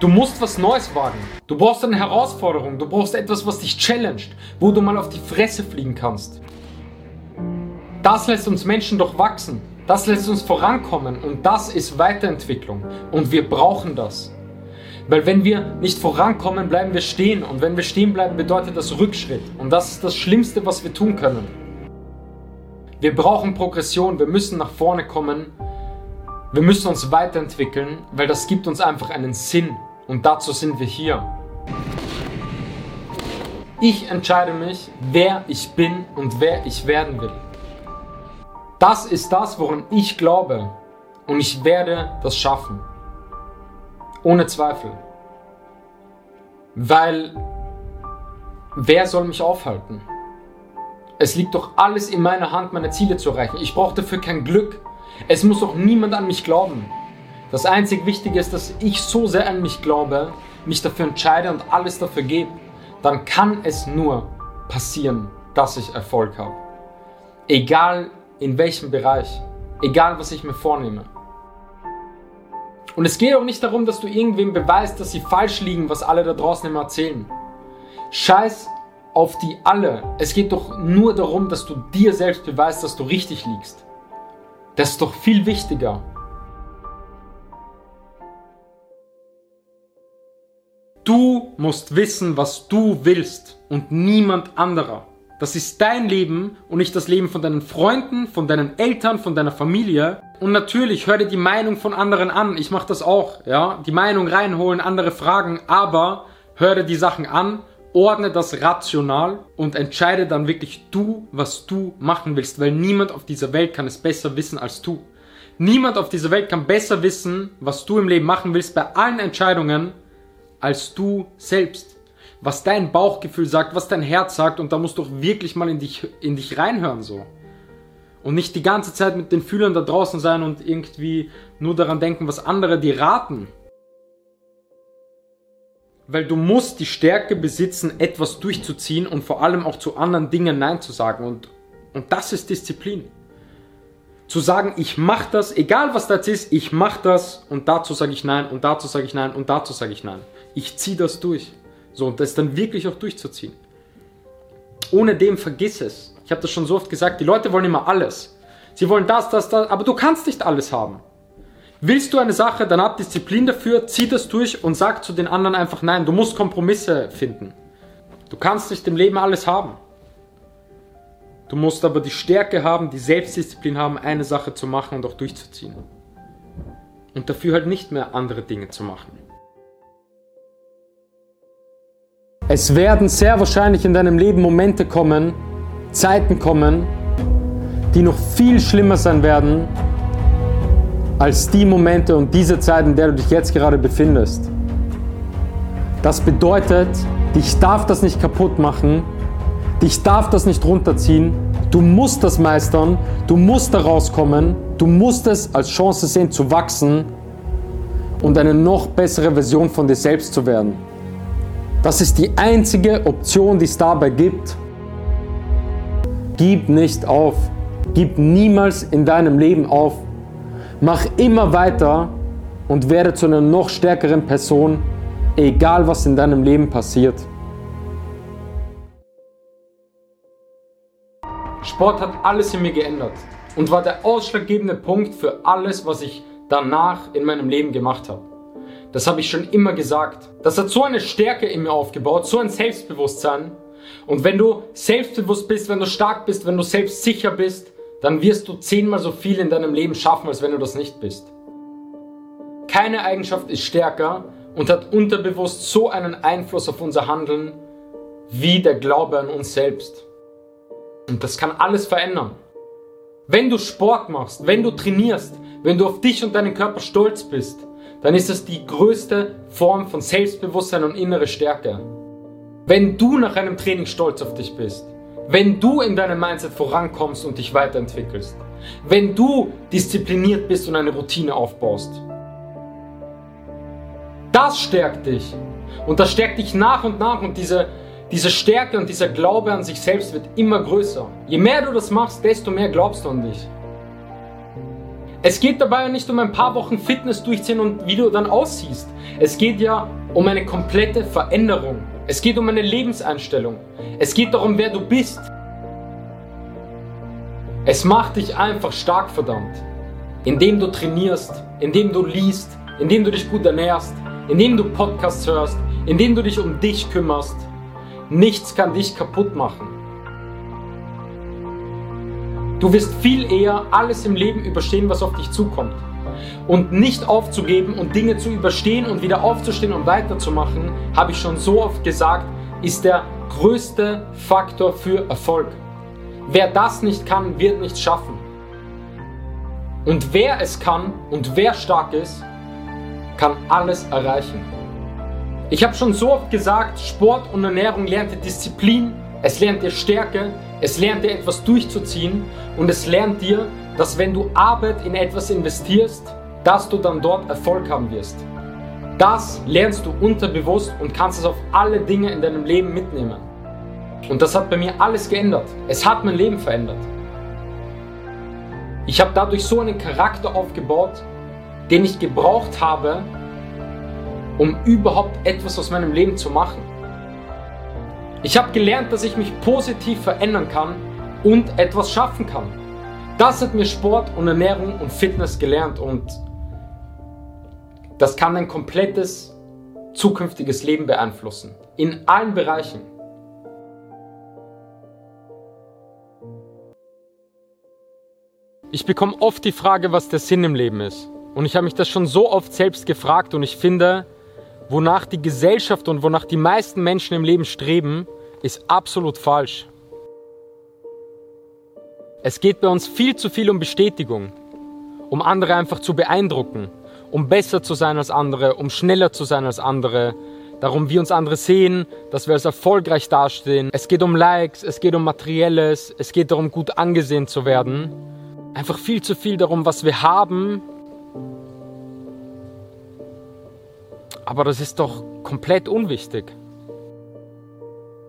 Du musst was Neues wagen. Du brauchst eine Herausforderung. Du brauchst etwas, was dich challenged, wo du mal auf die Fresse fliegen kannst. Das lässt uns Menschen doch wachsen. Das lässt uns vorankommen und das ist Weiterentwicklung. Und wir brauchen das. Weil wenn wir nicht vorankommen, bleiben wir stehen. Und wenn wir stehen bleiben, bedeutet das Rückschritt. Und das ist das Schlimmste, was wir tun können. Wir brauchen Progression. Wir müssen nach vorne kommen. Wir müssen uns weiterentwickeln, weil das gibt uns einfach einen Sinn. Und dazu sind wir hier. Ich entscheide mich, wer ich bin und wer ich werden will. Das ist das, woran ich glaube. Und ich werde das schaffen. Ohne Zweifel. Weil wer soll mich aufhalten? Es liegt doch alles in meiner Hand, meine Ziele zu erreichen. Ich brauche dafür kein Glück. Es muss auch niemand an mich glauben. Das einzig Wichtige ist, dass ich so sehr an mich glaube, mich dafür entscheide und alles dafür gebe. Dann kann es nur passieren, dass ich Erfolg habe. Egal in welchem Bereich, egal was ich mir vornehme. Und es geht auch nicht darum, dass du irgendwem beweist, dass sie falsch liegen, was alle da draußen immer erzählen. Scheiß auf die alle. Es geht doch nur darum, dass du dir selbst beweist, dass du richtig liegst. Das ist doch viel wichtiger. Du musst wissen, was du willst und niemand anderer. Das ist dein Leben und nicht das Leben von deinen Freunden, von deinen Eltern, von deiner Familie. Und natürlich hör dir die Meinung von anderen an. Ich mache das auch, ja. Die Meinung reinholen, andere fragen, aber hör dir die Sachen an, ordne das rational und entscheide dann wirklich du, was du machen willst, weil niemand auf dieser Welt kann es besser wissen als du. Niemand auf dieser Welt kann besser wissen, was du im Leben machen willst bei allen Entscheidungen als du selbst was dein Bauchgefühl sagt, was dein Herz sagt und da musst du auch wirklich mal in dich, in dich reinhören so. Und nicht die ganze Zeit mit den Fühlern da draußen sein und irgendwie nur daran denken, was andere dir raten. Weil du musst die Stärke besitzen, etwas durchzuziehen und vor allem auch zu anderen Dingen Nein zu sagen. Und, und das ist Disziplin. Zu sagen, ich mach das, egal was das ist, ich mach das und dazu sage ich Nein und dazu sage ich Nein und dazu sage ich Nein. Ich ziehe das durch. So, und das dann wirklich auch durchzuziehen. Ohne dem vergiss es. Ich habe das schon so oft gesagt, die Leute wollen immer alles. Sie wollen das, das, das, aber du kannst nicht alles haben. Willst du eine Sache, dann hab Disziplin dafür, zieh das durch und sag zu den anderen einfach nein. Du musst Kompromisse finden. Du kannst nicht im Leben alles haben. Du musst aber die Stärke haben, die Selbstdisziplin haben, eine Sache zu machen und auch durchzuziehen. Und dafür halt nicht mehr andere Dinge zu machen. Es werden sehr wahrscheinlich in deinem Leben Momente kommen, Zeiten kommen, die noch viel schlimmer sein werden als die Momente und diese Zeit, in der du dich jetzt gerade befindest. Das bedeutet, dich darf das nicht kaputt machen, dich darf das nicht runterziehen, du musst das meistern, du musst da rauskommen, du musst es als Chance sehen zu wachsen und eine noch bessere Version von dir selbst zu werden. Das ist die einzige Option, die es dabei gibt. Gib nicht auf. Gib niemals in deinem Leben auf. Mach immer weiter und werde zu einer noch stärkeren Person, egal was in deinem Leben passiert. Sport hat alles in mir geändert und war der ausschlaggebende Punkt für alles, was ich danach in meinem Leben gemacht habe. Das habe ich schon immer gesagt. Das hat so eine Stärke in mir aufgebaut, so ein Selbstbewusstsein. Und wenn du selbstbewusst bist, wenn du stark bist, wenn du selbstsicher bist, dann wirst du zehnmal so viel in deinem Leben schaffen, als wenn du das nicht bist. Keine Eigenschaft ist stärker und hat unterbewusst so einen Einfluss auf unser Handeln wie der Glaube an uns selbst. Und das kann alles verändern. Wenn du Sport machst, wenn du trainierst, wenn du auf dich und deinen Körper stolz bist, dann ist das die größte Form von Selbstbewusstsein und innere Stärke. Wenn du nach einem Training stolz auf dich bist, wenn du in deinem Mindset vorankommst und dich weiterentwickelst, wenn du diszipliniert bist und eine Routine aufbaust, das stärkt dich. Und das stärkt dich nach und nach und diese, diese Stärke und dieser Glaube an sich selbst wird immer größer. Je mehr du das machst, desto mehr glaubst du an dich. Es geht dabei nicht um ein paar Wochen Fitness durchziehen und wie du dann aussiehst. Es geht ja um eine komplette Veränderung. Es geht um eine Lebenseinstellung. Es geht darum, wer du bist. Es macht dich einfach stark, verdammt. Indem du trainierst, indem du liest, indem du dich gut ernährst, indem du Podcasts hörst, indem du dich um dich kümmerst. Nichts kann dich kaputt machen. Du wirst viel eher alles im Leben überstehen, was auf dich zukommt. Und nicht aufzugeben und Dinge zu überstehen und wieder aufzustehen und weiterzumachen, habe ich schon so oft gesagt, ist der größte Faktor für Erfolg. Wer das nicht kann, wird nichts schaffen. Und wer es kann und wer stark ist, kann alles erreichen. Ich habe schon so oft gesagt, Sport und Ernährung lernt dir Disziplin, es lernt dir Stärke, es lernt dir etwas durchzuziehen und es lernt dir, dass wenn du Arbeit in etwas investierst, dass du dann dort Erfolg haben wirst. Das lernst du unterbewusst und kannst es auf alle Dinge in deinem Leben mitnehmen. Und das hat bei mir alles geändert. Es hat mein Leben verändert. Ich habe dadurch so einen Charakter aufgebaut, den ich gebraucht habe, um überhaupt etwas aus meinem Leben zu machen. Ich habe gelernt, dass ich mich positiv verändern kann und etwas schaffen kann. Das hat mir Sport und Ernährung und Fitness gelernt und das kann ein komplettes zukünftiges Leben beeinflussen. In allen Bereichen. Ich bekomme oft die Frage, was der Sinn im Leben ist. Und ich habe mich das schon so oft selbst gefragt und ich finde, wonach die Gesellschaft und wonach die meisten Menschen im Leben streben, ist absolut falsch. Es geht bei uns viel zu viel um Bestätigung, um andere einfach zu beeindrucken, um besser zu sein als andere, um schneller zu sein als andere, darum, wie uns andere sehen, dass wir als erfolgreich dastehen. Es geht um Likes, es geht um Materielles, es geht darum, gut angesehen zu werden einfach viel zu viel darum, was wir haben. Aber das ist doch komplett unwichtig.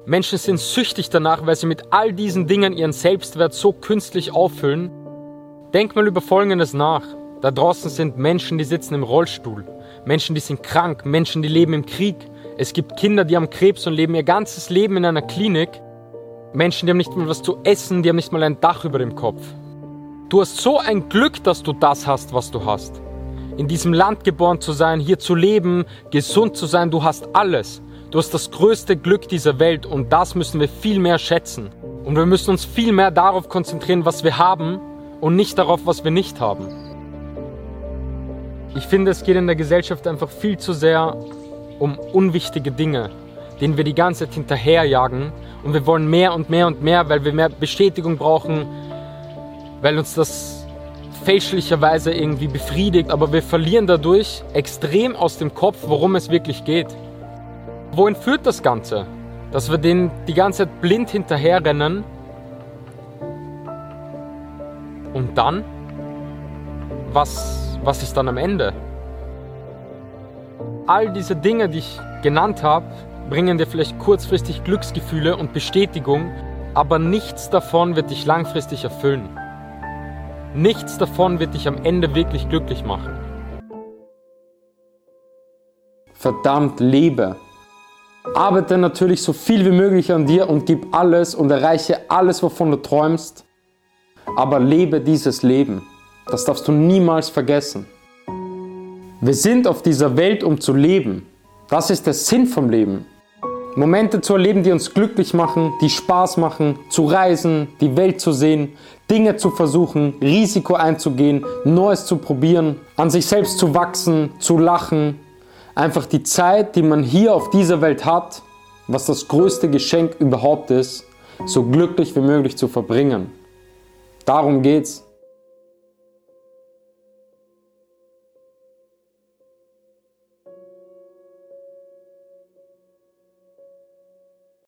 Menschen sind süchtig danach, weil sie mit all diesen Dingen ihren Selbstwert so künstlich auffüllen. Denk mal über Folgendes nach. Da draußen sind Menschen, die sitzen im Rollstuhl. Menschen, die sind krank. Menschen, die leben im Krieg. Es gibt Kinder, die haben Krebs und leben ihr ganzes Leben in einer Klinik. Menschen, die haben nicht mal was zu essen, die haben nicht mal ein Dach über dem Kopf. Du hast so ein Glück, dass du das hast, was du hast. In diesem Land geboren zu sein, hier zu leben, gesund zu sein, du hast alles. Du hast das größte Glück dieser Welt und das müssen wir viel mehr schätzen. Und wir müssen uns viel mehr darauf konzentrieren, was wir haben und nicht darauf, was wir nicht haben. Ich finde, es geht in der Gesellschaft einfach viel zu sehr um unwichtige Dinge, denen wir die ganze Zeit hinterherjagen und wir wollen mehr und mehr und mehr, weil wir mehr Bestätigung brauchen, weil uns das fälschlicherweise irgendwie befriedigt, aber wir verlieren dadurch extrem aus dem Kopf, worum es wirklich geht. Wohin führt das Ganze? Dass wir denen die ganze Zeit blind hinterherrennen und dann? Was, was ist dann am Ende? All diese Dinge, die ich genannt habe, bringen dir vielleicht kurzfristig Glücksgefühle und Bestätigung, aber nichts davon wird dich langfristig erfüllen. Nichts davon wird dich am Ende wirklich glücklich machen. Verdammt, lebe. Arbeite natürlich so viel wie möglich an dir und gib alles und erreiche alles, wovon du träumst. Aber lebe dieses Leben. Das darfst du niemals vergessen. Wir sind auf dieser Welt, um zu leben. Das ist der Sinn vom Leben. Momente zu erleben, die uns glücklich machen, die Spaß machen, zu reisen, die Welt zu sehen, Dinge zu versuchen, Risiko einzugehen, Neues zu probieren, an sich selbst zu wachsen, zu lachen. Einfach die Zeit, die man hier auf dieser Welt hat, was das größte Geschenk überhaupt ist, so glücklich wie möglich zu verbringen. Darum geht's.